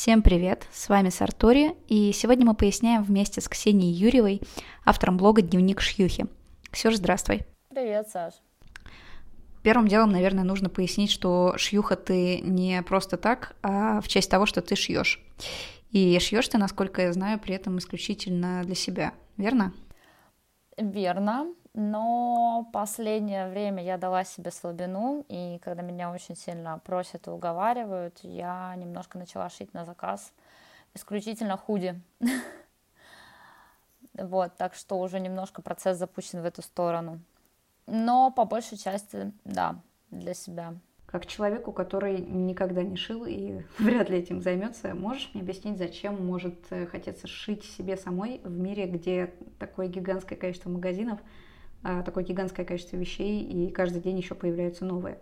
Всем привет, с вами Сартори, и сегодня мы поясняем вместе с Ксенией Юрьевой, автором блога «Дневник Шьюхи». Ксюш, здравствуй. Привет, Саш. Первым делом, наверное, нужно пояснить, что шьюха ты не просто так, а в честь того, что ты шьешь. И шьешь ты, насколько я знаю, при этом исключительно для себя, верно? Верно, но последнее время я дала себе слабину, и когда меня очень сильно просят и уговаривают, я немножко начала шить на заказ исключительно худи. Вот, так что уже немножко процесс запущен в эту сторону. Но по большей части, да, для себя. Как человеку, который никогда не шил и вряд ли этим займется, можешь мне объяснить, зачем может э, хотеться шить себе самой в мире, где такое гигантское количество магазинов, такое гигантское количество вещей, и каждый день еще появляются новые?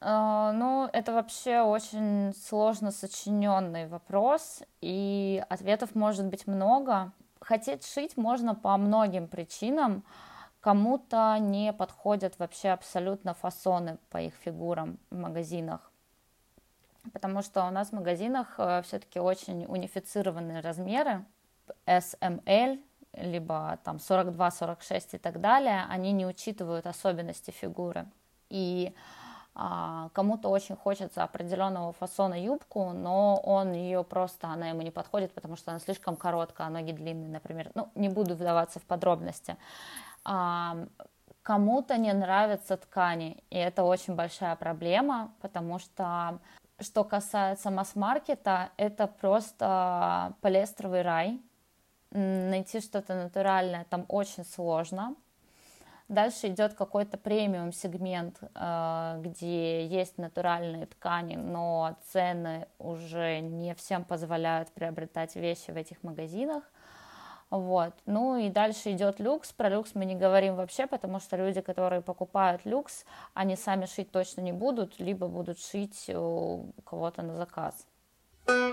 Uh, ну, это вообще очень сложно сочиненный вопрос, и ответов может быть много. Хотеть шить можно по многим причинам. Кому-то не подходят вообще абсолютно фасоны по их фигурам в магазинах, потому что у нас в магазинах э, все-таки очень унифицированные размеры, SML, либо там 42, 46 и так далее, они не учитывают особенности фигуры. И а, кому-то очень хочется определенного фасона юбку, но он ее просто, она ему не подходит, потому что она слишком короткая, а ноги длинные, например. Ну, не буду вдаваться в подробности а, кому-то не нравятся ткани, и это очень большая проблема, потому что что касается масс-маркета, это просто полиэстровый рай. Найти что-то натуральное там очень сложно. Дальше идет какой-то премиум сегмент, э, где есть натуральные ткани, но цены уже не всем позволяют приобретать вещи в этих магазинах. Вот. Ну и дальше идет люкс. Про люкс мы не говорим вообще, потому что люди, которые покупают люкс, они сами шить точно не будут, либо будут шить у кого-то на заказ. А,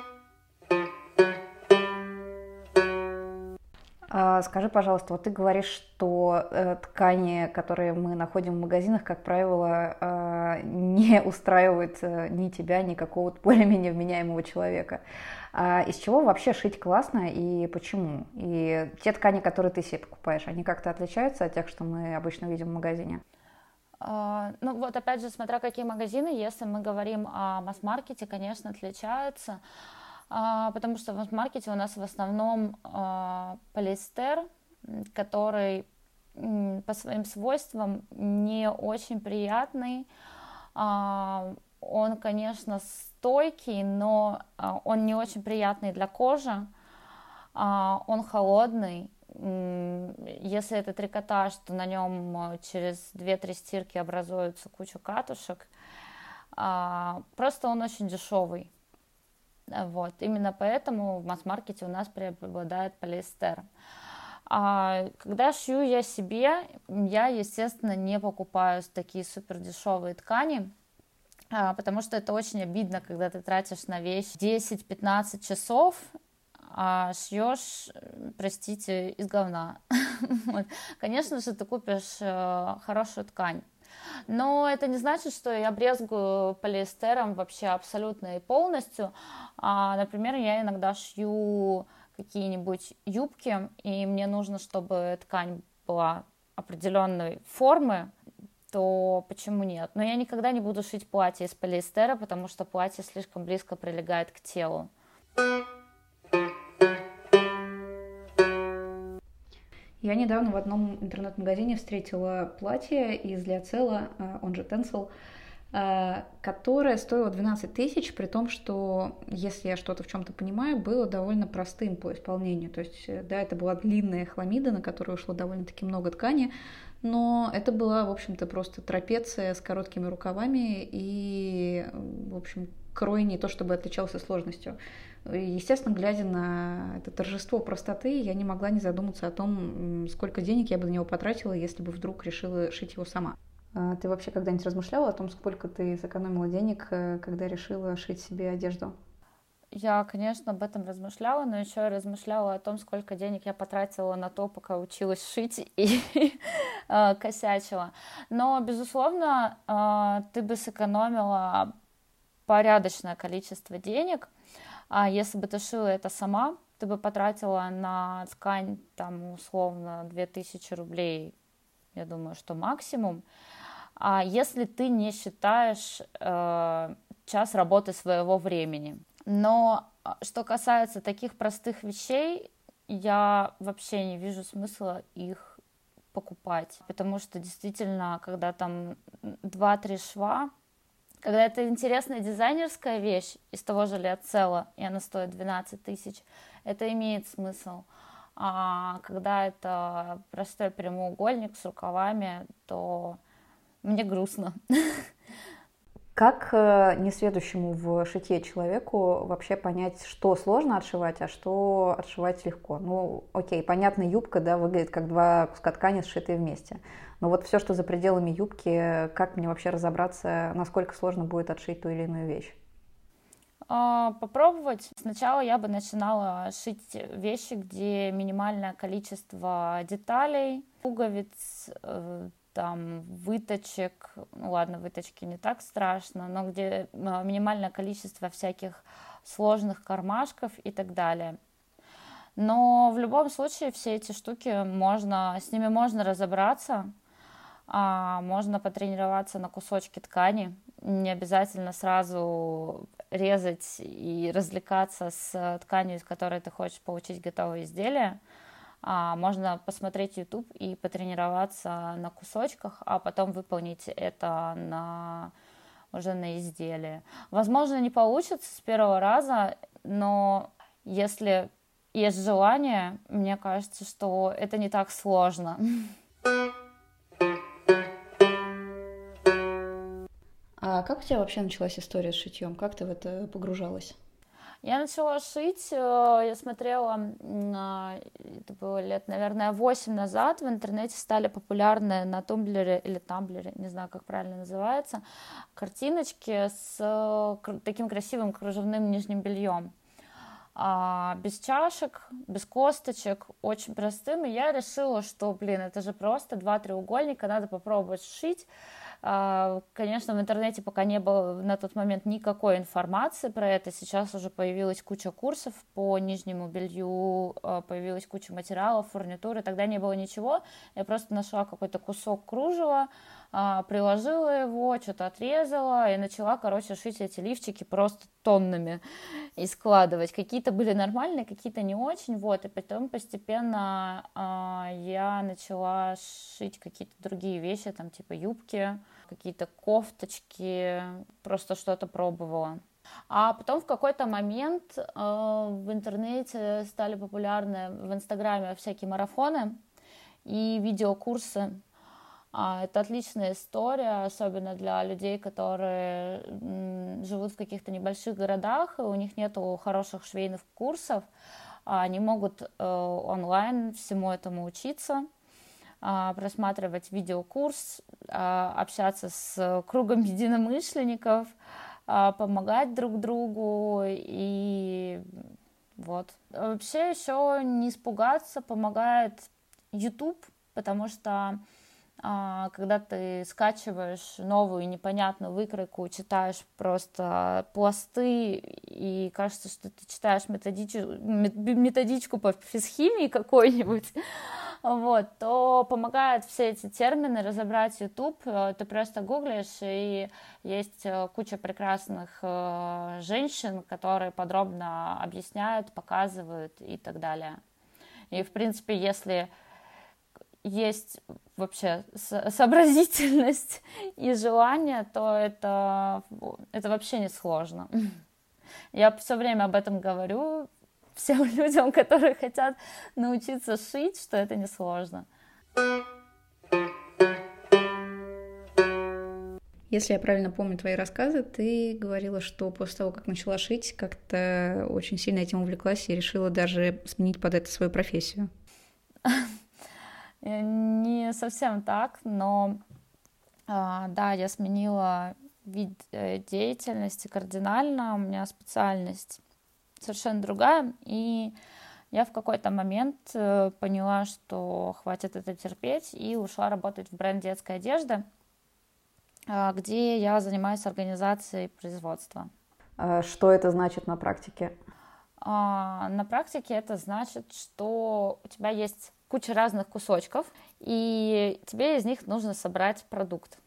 скажи, пожалуйста, вот ты говоришь, что э, ткани, которые мы находим в магазинах, как правило, э, не устраивают э, ни тебя, ни какого-то более-менее вменяемого человека. А из чего вообще шить классно и почему? И те ткани, которые ты себе покупаешь, они как-то отличаются от тех, что мы обычно видим в магазине? Ну вот опять же, смотря какие магазины, если мы говорим о масс-маркете, конечно, отличаются. А, потому что в маркете у нас в основном а, полиэстер, который по своим свойствам не очень приятный. А, он, конечно, стойкий, но он не очень приятный для кожи. Он холодный. Если это трикотаж, то на нем через 2-3 стирки образуется куча катушек. Просто он очень дешевый. Вот. Именно поэтому в масс-маркете у нас преобладает полиэстер. А когда шью я себе, я, естественно, не покупаю такие супер дешевые ткани, а, потому что это очень обидно, когда ты тратишь на вещь 10-15 часов, а шьешь, простите, из говна. Конечно же, ты купишь э, хорошую ткань. Но это не значит, что я брезгую полиэстером вообще абсолютно и полностью. А, например, я иногда шью какие-нибудь юбки, и мне нужно, чтобы ткань была определенной формы, то почему нет? Но я никогда не буду шить платье из полиэстера, потому что платье слишком близко прилегает к телу. Я недавно в одном интернет-магазине встретила платье из Лиоцела, а, он же Тенсел, а, которое стоило 12 тысяч, при том, что, если я что-то в чем-то понимаю, было довольно простым по исполнению. То есть, э, да, это была длинная хламида, на которую ушло довольно-таки много ткани, но это была, в общем-то, просто трапеция с короткими рукавами и, в общем, крой не то чтобы отличался сложностью. Естественно, глядя на это торжество простоты, я не могла не задуматься о том, сколько денег я бы на него потратила, если бы вдруг решила шить его сама. А ты вообще когда-нибудь размышляла о том, сколько ты сэкономила денег, э, когда решила шить себе одежду? Я, конечно, об этом размышляла, но еще я размышляла о том, сколько денег я потратила на то, пока училась шить и э, косячила. Но, безусловно, э, ты бы сэкономила порядочное количество денег – А если бы ты шила это сама, ты бы потратила на ткань там условно 2000 рублей, я думаю, что максимум. А если ты не считаешь э, час работы своего времени. Но а, что касается таких простых вещей, я вообще не вижу смысла их покупать, потому что действительно, когда там 2-3 шва, когда это интересная дизайнерская вещь из того же Лиоцелла, и она стоит 12 тысяч, это имеет смысл. А когда это простой прямоугольник с рукавами, то мне грустно. Как э, несведущему в шитье человеку вообще понять, что сложно отшивать, а что отшивать легко? Ну, окей, понятно, юбка, да, выглядит как два куска ткани, сшитые вместе. Но вот все, что за пределами юбки, как мне вообще разобраться, насколько сложно будет отшить ту или иную вещь? А, попробовать. Сначала я бы начинала шить вещи, где минимальное количество деталей, пуговиц, э, там выточек, ну ладно, выточки не так страшно, но где а, минимальное количество всяких сложных кармашков и так далее. Но в любом случае все эти штуки можно, с ними можно разобраться, а, можно потренироваться на кусочки ткани, не обязательно сразу резать и развлекаться с тканью, из которой ты хочешь получить готовое изделие можно посмотреть YouTube и потренироваться на кусочках, а потом выполнить это на уже на изделие. Возможно, не получится с первого раза, но если есть желание, мне кажется, что это не так сложно. А как у тебя вообще началась история с шитьем? Как ты в это погружалась? Я начала шить, э, я смотрела, это было лет, наверное, 8 назад, в интернете стали популярны на тумблере или тамблере, не знаю, как правильно называется, картиночки с э, таким красивым кружевным нижним бельем. А, без чашек, без косточек, очень простым. И я решила, что, блин, это же просто два треугольника, надо попробовать сшить. А, конечно, в интернете пока не было на тот момент никакой информации про это. Сейчас уже появилась куча курсов по нижнему белью, а, появилась куча материалов, фурнитуры. Тогда не было ничего. Я просто нашла какой-то кусок кружева, приложила его, что-то отрезала и начала, короче, шить эти лифчики просто тоннами и складывать. Какие-то были нормальные, какие-то не очень, вот, и потом постепенно я начала шить какие-то другие вещи, там, типа юбки, какие-то кофточки, просто что-то пробовала. А потом в какой-то момент э, в интернете стали популярны в Инстаграме всякие марафоны и видеокурсы. А, это отличная история, особенно для людей, которые живут в каких-то небольших городах, и у них нет хороших швейных курсов. А они могут э, онлайн всему этому учиться. А, просматривать видеокурс, общаться с кругом единомышленников, помогать друг другу и вот. Вообще еще не испугаться помогает YouTube, потому что когда ты скачиваешь новую непонятную выкройку, читаешь просто пласты, и кажется, что ты читаешь методичку, методичку по физхимии какой-нибудь, вот, то помогают все эти термины разобрать YouTube. Э, ты просто гуглишь, и есть э, куча прекрасных э, женщин, которые подробно объясняют, показывают и так далее. И, в принципе, если есть вообще сообразительность и желание, то это, это вообще не сложно. Я все время об этом говорю, всем людям, которые хотят научиться шить, что это несложно. Если я правильно помню твои рассказы, ты говорила, что после того, как начала шить, как-то очень сильно этим увлеклась и решила даже сменить под это свою профессию. Не совсем так, но а, да, я сменила вид э, деятельности кардинально. У меня специальность совершенно другая. И я в какой-то момент э, поняла, что хватит это терпеть, и ушла работать в бренд детской одежды, а, где я занимаюсь организацией производства. А что это значит на практике? На практике это значит, что у тебя есть куча разных кусочков, и тебе из них нужно собрать продукт.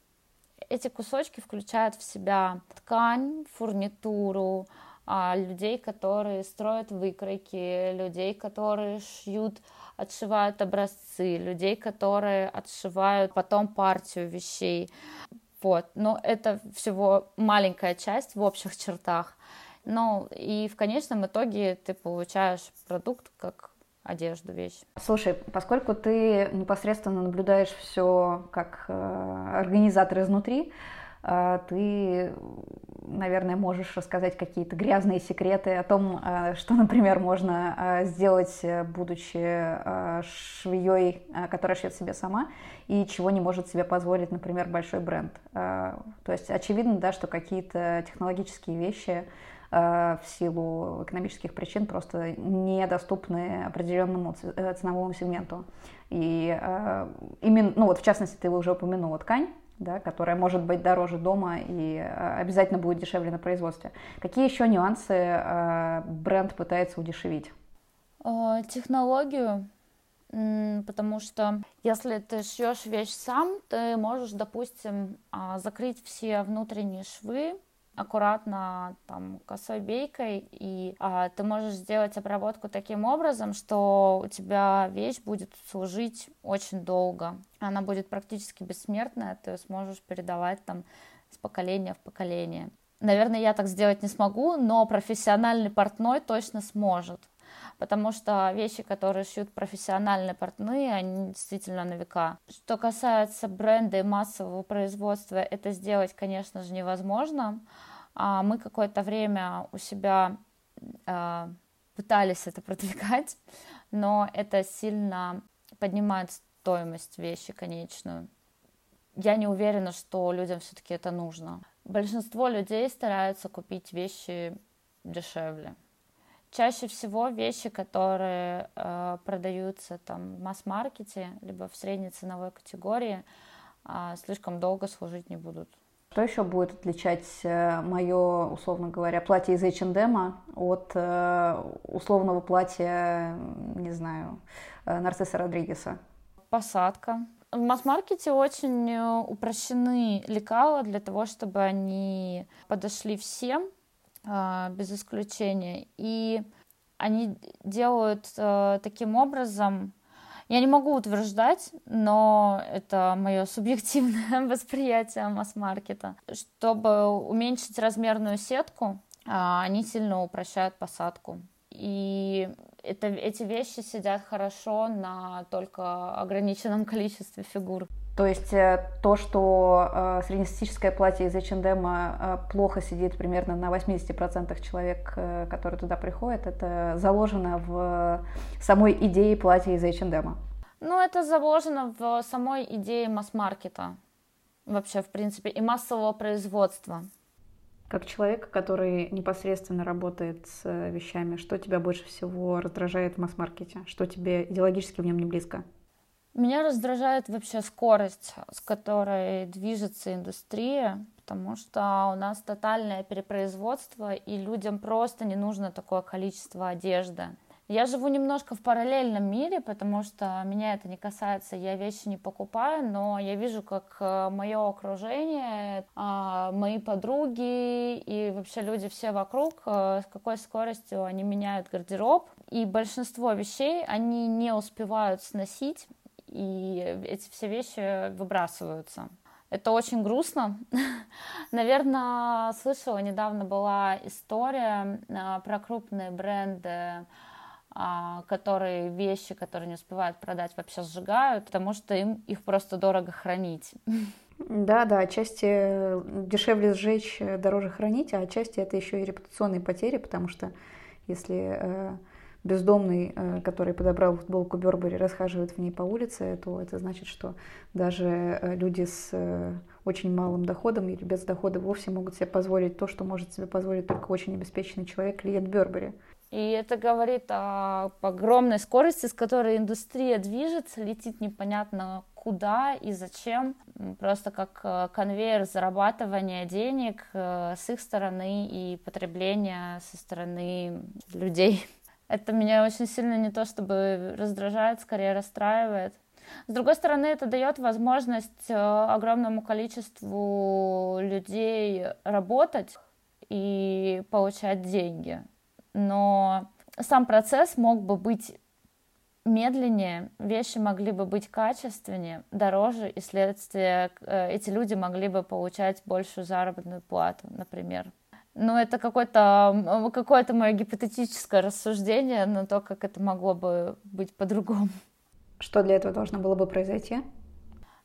Эти кусочки включают в себя ткань, фурнитуру, а, людей, которые строят выкройки, людей, которые шьют, отшивают образцы, людей, которые отшивают потом партию вещей. Вот. Но это всего маленькая часть в общих чертах. Ну, и в конечном итоге ты получаешь продукт как одежду, вещь. Слушай, поскольку ты непосредственно наблюдаешь все как э, организатор изнутри, э, ты, наверное, можешь рассказать какие-то грязные секреты о том, э, что, например, можно сделать, будучи швеей, которая шьет себе сама, и чего не может себе позволить, например, большой бренд. То есть очевидно, да, что какие-то технологические вещи в силу экономических причин просто недоступны определенному э, ценовому сегменту. И э, именно, ну вот в частности, ты уже упомянула ткань, да, которая может быть дороже дома и обязательно будет дешевле на производстве. Какие еще нюансы бренд пытается удешевить? Технологию, потому что если ты шьешь вещь сам, ты можешь, допустим, закрыть все внутренние швы аккуратно там косой бейкой, и а, ты можешь сделать обработку таким образом, что у тебя вещь будет служить очень долго. Она будет практически бессмертная, ты сможешь передавать там с поколения в поколение. Наверное, я так сделать не смогу, но профессиональный портной точно сможет потому что вещи, которые шьют профессиональные портные, они действительно на века. Что касается бренда и массового производства, это сделать, конечно же, невозможно. А мы какое-то время у себя а, пытались это продвигать, но это сильно поднимает стоимость вещи конечную. Я не уверена, что людям все-таки это нужно. Большинство людей стараются купить вещи дешевле. Чаще всего вещи, которые э, продаются там в масс-маркете, либо в средней ценовой категории, э, слишком долго служить не будут. Что еще будет отличать э, мое, условно говоря, платье из H&M от э, условного платья, не знаю, э, Нарцисса Родригеса? Посадка. В масс-маркете очень упрощены лекала для того, чтобы они подошли всем, без исключения. И они делают э, таким образом, я не могу утверждать, но это мое субъективное восприятие масс-маркета. Чтобы уменьшить размерную сетку, а, они сильно упрощают посадку. И это, эти вещи сидят хорошо на только ограниченном количестве фигур. То есть э, то, что э, среднестатистическое платье из H&M э, плохо сидит примерно на 80% человек, э, которые туда приходят, это заложено в самой идее платья из H&M. Ну, это заложено в самой идее масс-маркета вообще, в принципе, и массового производства. Как человек, который непосредственно работает с вещами, что тебя больше всего раздражает в масс-маркете? Что тебе идеологически в нем не близко? Меня раздражает вообще скорость, с которой движется индустрия, потому что у нас тотальное перепроизводство, и людям просто не нужно такое количество одежды. Я живу немножко в параллельном мире, потому что меня это не касается, я вещи не покупаю, но я вижу, как э, мое окружение, а, мои подруги и вообще люди все вокруг, э, с какой скоростью они меняют гардероб. И большинство вещей они не успевают сносить, и эти все вещи выбрасываются. Это очень грустно. Наверное, слышала, недавно была история а, про крупные бренды, а, которые вещи, которые не успевают продать, вообще сжигают, потому что им их просто дорого хранить. Да, да, отчасти дешевле сжечь, дороже хранить, а отчасти это еще и репутационные потери, потому что если э, бездомный, э, который подобрал футболку Бербери, расхаживает в ней по улице, то это значит, что даже э, люди с э, очень малым доходом или без дохода вовсе могут себе позволить то, что может себе позволить только очень обеспеченный человек, клиент Бербери. И это говорит о огромной скорости, с которой индустрия движется, летит непонятно куда и зачем, просто как конвейер зарабатывания денег с их стороны и потребления со стороны людей. Это меня очень сильно не то чтобы раздражает, скорее расстраивает. С другой стороны, это дает возможность э, огромному количеству людей работать и получать деньги. Но сам процесс мог бы быть медленнее, вещи могли бы быть качественнее, дороже, и следствие э, эти люди могли бы получать большую заработную плату, например. Ну, это какое-то какое мое гипотетическое рассуждение на то, как это могло бы быть по-другому. Что для этого должно было бы произойти?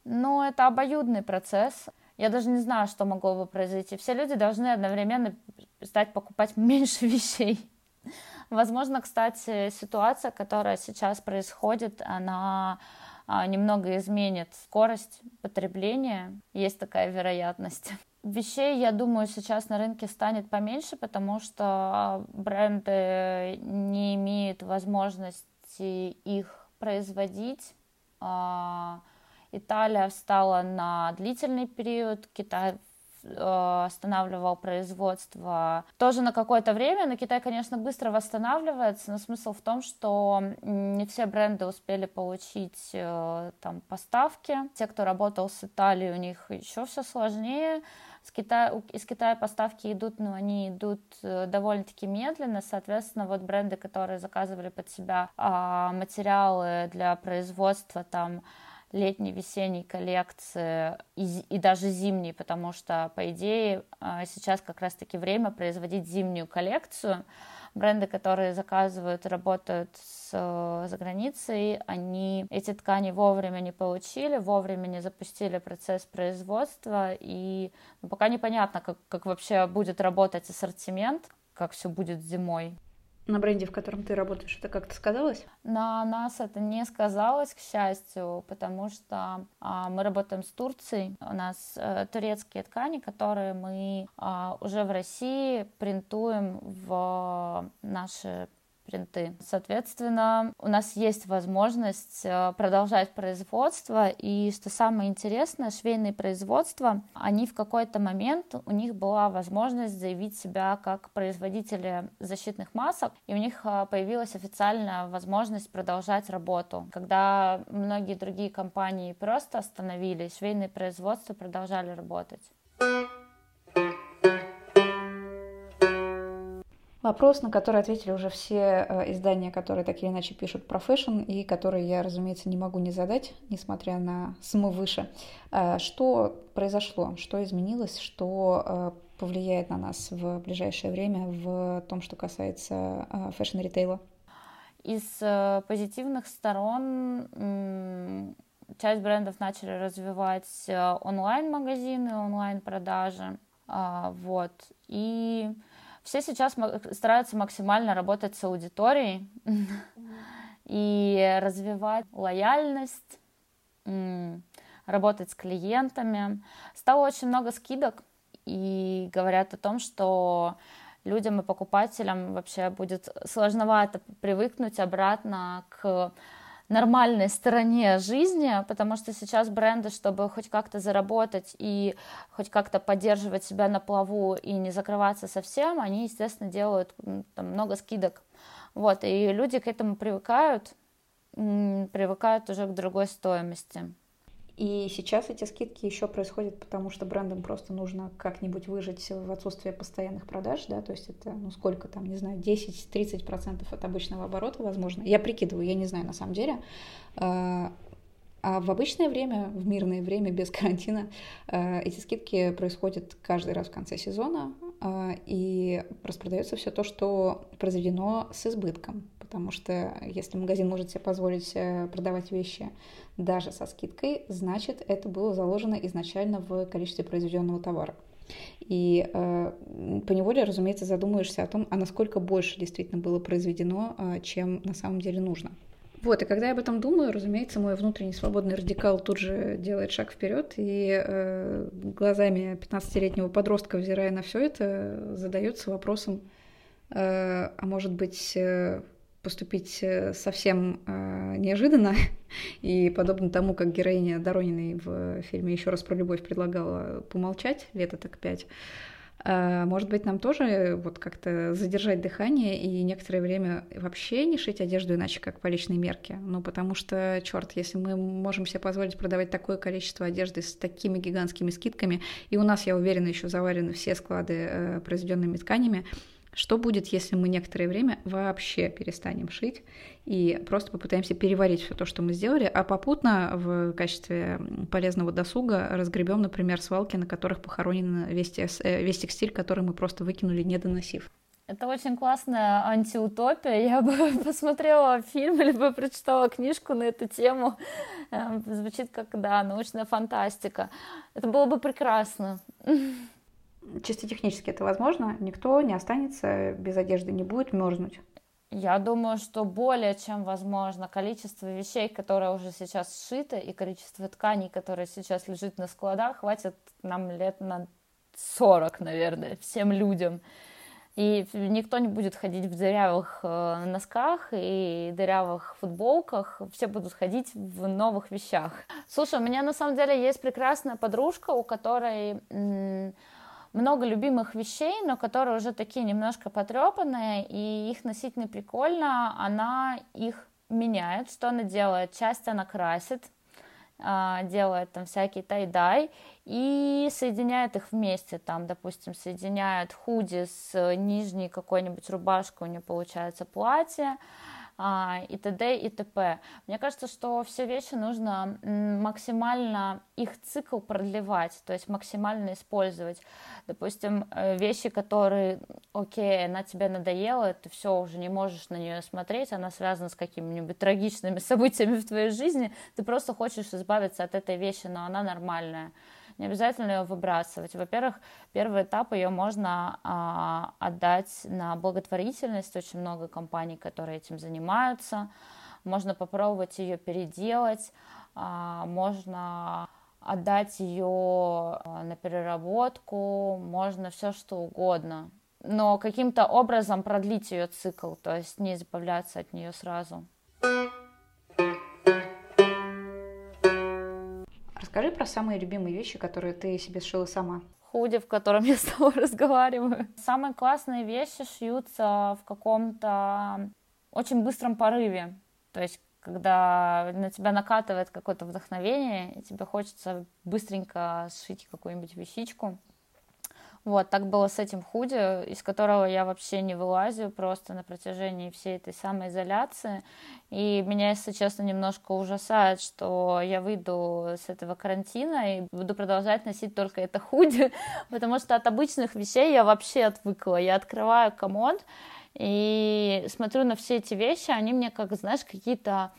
Ну, это обоюдный процесс. Я даже не знаю, что могло бы произойти. Все люди должны одновременно стать покупать меньше вещей. Возможно, кстати, ситуация, которая сейчас происходит, она а, немного изменит скорость потребления. Есть такая вероятность. Вещей, я думаю, сейчас на рынке станет поменьше, потому что бренды не имеют возможности их производить. А, Италия встала на длительный период, Китай останавливал производство тоже на какое-то время, но Китай, конечно, быстро восстанавливается, но смысл в том, что не все бренды успели получить э, там поставки. Те, кто работал с Италией, у них еще все сложнее. С Китая, из Китая поставки идут, но они идут э, довольно-таки медленно. Соответственно, вот бренды, которые заказывали под себя а, материалы для производства там летней, весенней коллекции и, и даже зимней, потому что, по идее, а, сейчас как раз-таки время производить зимнюю коллекцию. Бренды, которые заказывают, работают с, за границей, они эти ткани вовремя не получили, вовремя не запустили процесс производства, и ну, пока непонятно, как, как вообще будет работать ассортимент, как все будет зимой на бренде, в котором ты работаешь, это как-то сказалось? На нас это не сказалось, к счастью, потому что а, мы работаем с Турцией. У нас а, турецкие ткани, которые мы а, уже в России принтуем в наши принты. Соответственно, у нас есть возможность э, продолжать производство, и что самое интересное, швейные производства, они в какой-то момент, у них была возможность заявить себя как производители защитных масок, и у них э, появилась официальная возможность продолжать работу. Когда многие другие компании просто остановились, швейные производства продолжали работать. Вопрос, на который ответили уже все э, издания, которые так или иначе пишут про фэшн, и которые я, разумеется, не могу не задать, несмотря на смы выше. Э, что произошло, что изменилось, что э, повлияет на нас в ближайшее время в том, что касается фэшн-ритейла? Из позитивных сторон часть брендов начали развивать онлайн-магазины, онлайн-продажи. Вот. И все сейчас стараются максимально работать с аудиторией и развивать лояльность, работать с клиентами. Стало очень много скидок и говорят о том, что людям и покупателям вообще будет сложновато привыкнуть обратно к нормальной стороне жизни, потому что сейчас бренды, чтобы хоть как-то заработать и хоть как-то поддерживать себя на плаву и не закрываться совсем, они, естественно, делают там, много скидок. Вот, и люди к этому привыкают, привыкают уже к другой стоимости. И сейчас эти скидки еще происходят, потому что брендам просто нужно как-нибудь выжить в отсутствие постоянных продаж, да, то есть это, ну, сколько там, не знаю, 10-30% от обычного оборота, возможно. Я прикидываю, я не знаю на самом деле. А, а в обычное время, в мирное время, без карантина, а, эти скидки происходят каждый раз в конце сезона, а, и распродается все то, что произведено с избытком потому что если магазин может себе позволить э, продавать вещи даже со скидкой, значит, это было заложено изначально в количестве произведенного товара. И э, по неволе, разумеется, задумаешься о том, а насколько больше действительно было произведено, э, чем на самом деле нужно. Вот, и когда я об этом думаю, разумеется, мой внутренний свободный радикал тут же делает шаг вперед и э, глазами 15-летнего подростка, взирая на все это, задается вопросом, э, а может быть, э, поступить э, совсем э, неожиданно, и подобно тому, как героиня Дорониной в фильме «Еще раз про любовь» предлагала помолчать лето так пять, э, может быть, нам тоже вот как-то задержать дыхание и некоторое время вообще не шить одежду иначе, как по личной мерке. Ну, потому что, черт, если мы можем себе позволить продавать такое количество одежды с такими гигантскими скидками, и у нас, я уверена, еще заварены все склады э, произведенными тканями, что будет, если мы некоторое время вообще перестанем шить и просто попытаемся переварить все то, что мы сделали, а попутно в качестве полезного досуга разгребем, например, свалки, на которых похоронен весь, э, весь текстиль, который мы просто выкинули, не доносив. Это очень классная антиутопия. Я бы посмотрела фильм или бы прочитала книжку на эту тему. Эм, звучит как, да, научная фантастика. Это было бы прекрасно чисто технически это возможно, никто не останется без одежды, не будет мерзнуть. Я думаю, что более чем возможно количество вещей, которые уже сейчас сшиты, и количество тканей, которые сейчас лежит на складах, хватит нам лет на 40, наверное, всем людям. И никто не будет ходить в дырявых э, носках и дырявых футболках, все будут ходить в новых вещах. Слушай, у меня на самом деле есть прекрасная подружка, у которой много любимых вещей, но которые уже такие немножко потрепанные, и их носить не прикольно, она их меняет. Что она делает? Часть она красит, а, делает там всякий тай-дай и соединяет их вместе, там, допустим, соединяет худи с нижней какой-нибудь рубашкой, у нее получается платье, и т.д. и т.п. Мне кажется, что все вещи нужно максимально их цикл продлевать, то есть максимально использовать. Допустим, э, вещи, которые, окей, она тебе надоела, ты все уже не можешь на нее смотреть, она связана с какими-нибудь трагичными событиями в твоей жизни, ты просто хочешь избавиться от этой вещи, но она нормальная не обязательно ее выбрасывать. Во-первых, первый этап ее можно а, отдать на благотворительность, очень много компаний, которые этим занимаются, можно попробовать ее переделать, а, можно отдать ее а, на переработку, можно все что угодно, но каким-то образом продлить ее цикл, то есть не избавляться от нее сразу. Расскажи про самые любимые вещи, которые ты себе сшила сама. Худи, в котором я с тобой разговариваю. Самые классные вещи шьются в каком-то очень быстром порыве. То есть когда на тебя накатывает какое-то вдохновение, и тебе хочется быстренько сшить какую-нибудь вещичку. Вот, так было с этим худи, из которого я вообще не вылазю просто на протяжении всей этой самоизоляции. И меня, если честно, немножко ужасает, что я выйду с этого карантина и буду продолжать носить только это худи, потому что от обычных вещей я вообще отвыкла. Я открываю комод и смотрю на все эти вещи, они мне, как, знаешь, какие-то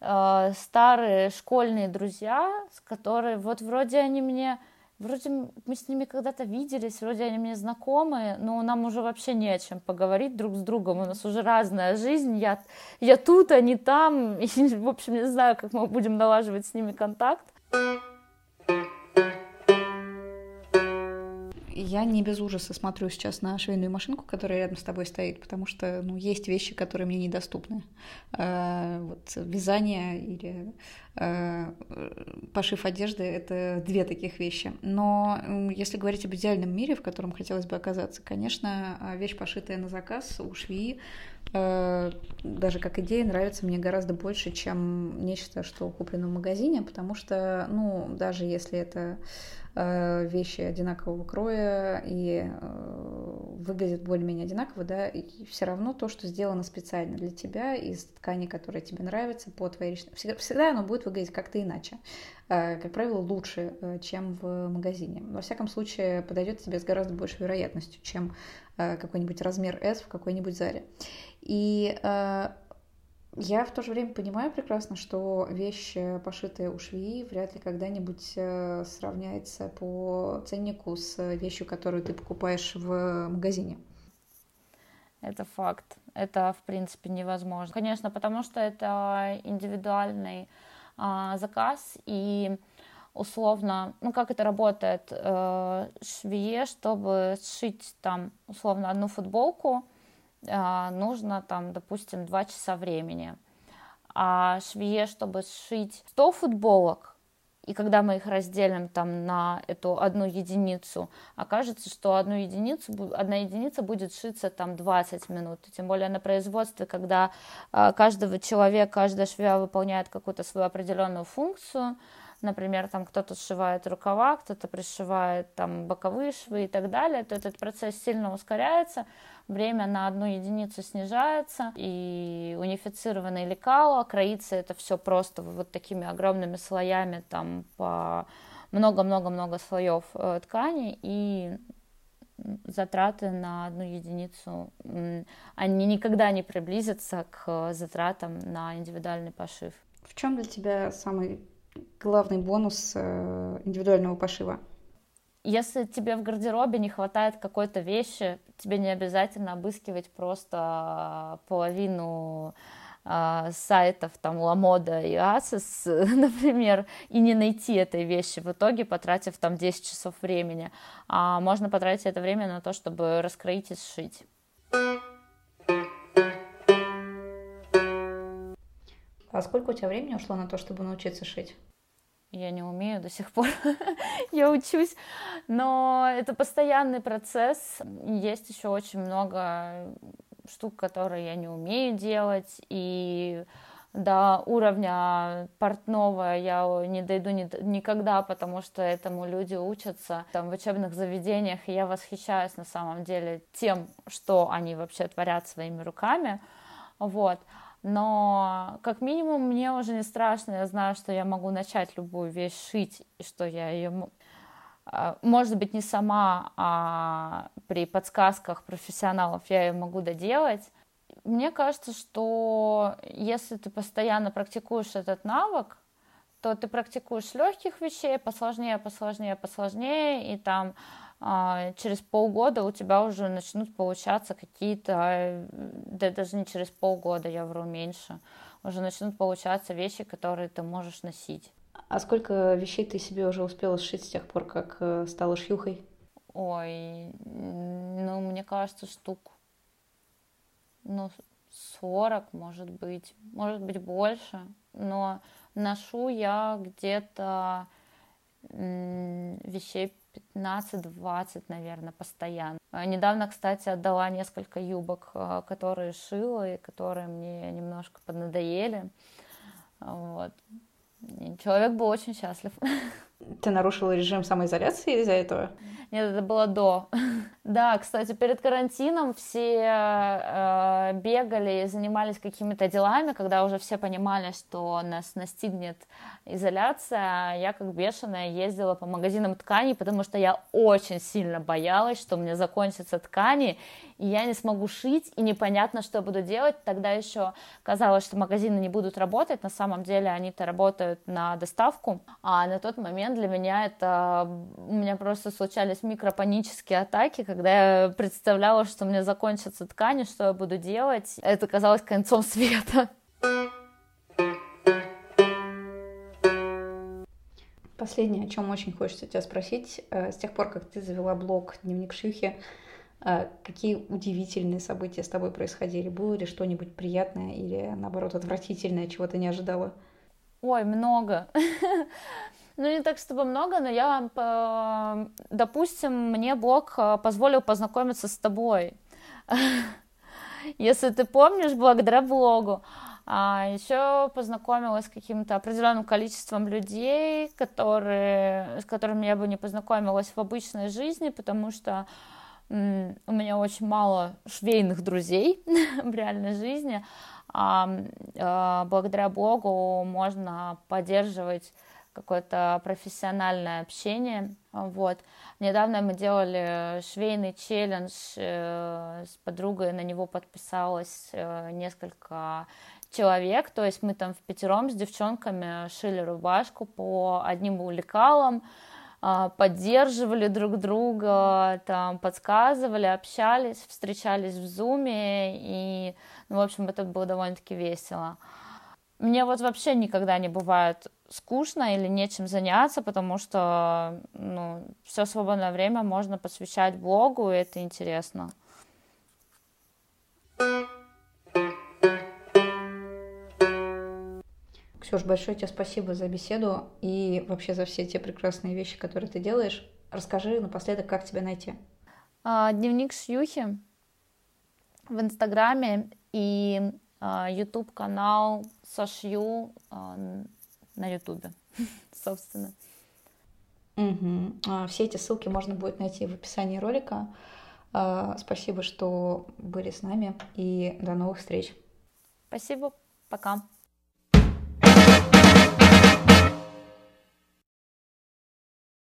э, старые школьные друзья, с которые вот вроде они мне Вроде мы с ними когда-то виделись, вроде они мне знакомы, но нам уже вообще не о чем поговорить друг с другом. У нас уже разная жизнь. Я, я тут, не там. И, в общем, не знаю, как мы будем налаживать с ними контакт. Я не без ужаса смотрю сейчас на швейную машинку, которая рядом с тобой стоит, потому что ну, есть вещи, которые мне недоступны. Э, вот вязание или э, пошив одежды — это две таких вещи. Но если говорить об идеальном мире, в котором хотелось бы оказаться, конечно, вещь, пошитая на заказ у швеи, э, даже как идея нравится мне гораздо больше, чем нечто, что куплено в магазине, потому что, ну, даже если это вещи одинакового кроя и э, выглядят более-менее одинаково, да, и все равно то, что сделано специально для тебя из ткани, которая тебе нравится, по твоей личной... Всегда, всегда оно будет выглядеть как-то иначе. Э, как правило, лучше, чем в магазине. Во всяком случае, подойдет тебе с гораздо большей вероятностью, чем какой-нибудь размер S в какой-нибудь заре. И я в то же время понимаю прекрасно, что вещь, э, пошитая у швеи, вряд ли когда-нибудь э, сравняется по ценнику с вещью, которую ты покупаешь в магазине. Это факт. Это, в принципе, невозможно. Конечно, потому что это индивидуальный а, заказ, и условно, ну как это работает, э, швее, чтобы сшить там условно одну футболку, нужно там, допустим, 2 часа времени. А швее, чтобы сшить 100 футболок, и когда мы их разделим там на эту одну единицу, окажется, что одну единицу, одна единица будет шиться там 20 минут. Тем более на производстве, когда э, каждого человека, каждая швея выполняет какую-то свою определенную функцию, например, там кто-то сшивает рукава, кто-то пришивает там боковые швы и так далее, то этот процесс сильно ускоряется, время на одну единицу снижается, и унифицированное лекало, кроится это все просто вот такими огромными слоями, там по много-много-много слоев э, ткани, и затраты на одну единицу, они никогда не приблизятся к затратам на индивидуальный пошив. В чем для тебя самый главный бонус э, индивидуального пошива? Если тебе в гардеробе не хватает какой-то вещи, тебе не обязательно обыскивать просто половину э, сайтов там Ламода и Asos, например, и не найти этой вещи в итоге, потратив там 10 часов времени. А можно потратить это время на то, чтобы раскроить и сшить. Сколько у тебя времени ушло на то, чтобы научиться шить? Я не умею до сих пор, я учусь, но это постоянный процесс. Есть еще очень много штук, которые я не умею делать, и до уровня портного я не дойду ни, никогда, потому что этому люди учатся. Там в учебных заведениях, и я восхищаюсь на самом деле тем, что они вообще творят своими руками, вот но как минимум мне уже не страшно, я знаю, что я могу начать любую вещь шить, и что я ее, а, может быть, не сама, а при подсказках профессионалов я ее могу доделать. Мне кажется, что если ты постоянно практикуешь этот навык, то ты практикуешь легких вещей, посложнее, посложнее, посложнее, и там через полгода у тебя уже начнут получаться какие-то, да даже не через полгода, я вру меньше, уже начнут получаться вещи, которые ты можешь носить. А сколько вещей ты себе уже успела сшить с тех пор, как э, стала шьюхой? Ой, ну, мне кажется, штук, ну, 40, может быть, может быть, больше, но ношу я где-то вещей 15-20, наверное, постоянно. А недавно, кстати, отдала несколько юбок, а, которые шила и которые мне немножко поднадоели. Вот. И человек был очень счастлив. Ты нарушила режим самоизоляции из-за этого? Нет, это было до. Да, кстати, перед карантином все э, бегали и занимались какими-то делами, когда уже все понимали, что нас настигнет изоляция. Я как бешеная ездила по магазинам тканей, потому что я очень сильно боялась, что у меня закончатся ткани, и я не смогу шить, и непонятно, что я буду делать. Тогда еще казалось, что магазины не будут работать. На самом деле они-то работают на доставку. А на тот момент для меня это... У меня просто случались микропанические атаки, когда я представляла, что мне закончатся ткани, что я буду делать, это казалось концом света. Последнее, о чем очень хочется тебя спросить, э, с тех пор, как ты завела блог «Дневник Шюхи», э, какие удивительные события с тобой происходили? Было ли что-нибудь приятное или, наоборот, отвратительное, чего ты не ожидала? Ой, много. Ну, не так, чтобы много, но я, допустим, мне блог э, позволил познакомиться с тобой. Если ты помнишь, благодаря блогу. А еще познакомилась с каким-то определенным количеством людей, которые, с которыми я бы не познакомилась в обычной жизни, потому что у меня очень мало швейных друзей в реальной жизни. А, а благодаря блогу можно поддерживать какое-то профессиональное общение. Вот. Недавно мы делали швейный челлендж э, с подругой, на него подписалось э, несколько человек, то есть мы там в пятером с девчонками шили рубашку по одним лекалам, э, поддерживали друг друга, там подсказывали, общались, встречались в зуме, и, ну, в общем, это было довольно-таки весело. Мне вот вообще никогда не бывает скучно или нечем заняться, потому что ну, все свободное время можно посвящать блогу, и это интересно. Ксюш, большое тебе спасибо за беседу и вообще за все те прекрасные вещи, которые ты делаешь. Расскажи напоследок, как тебя найти. А, дневник Шьюхи в Инстаграме и YouTube а, канал Сошью а, на Ютубе, собственно. Угу. Все эти ссылки можно будет найти в описании ролика. Спасибо, что были с нами, и до новых встреч. Спасибо, пока.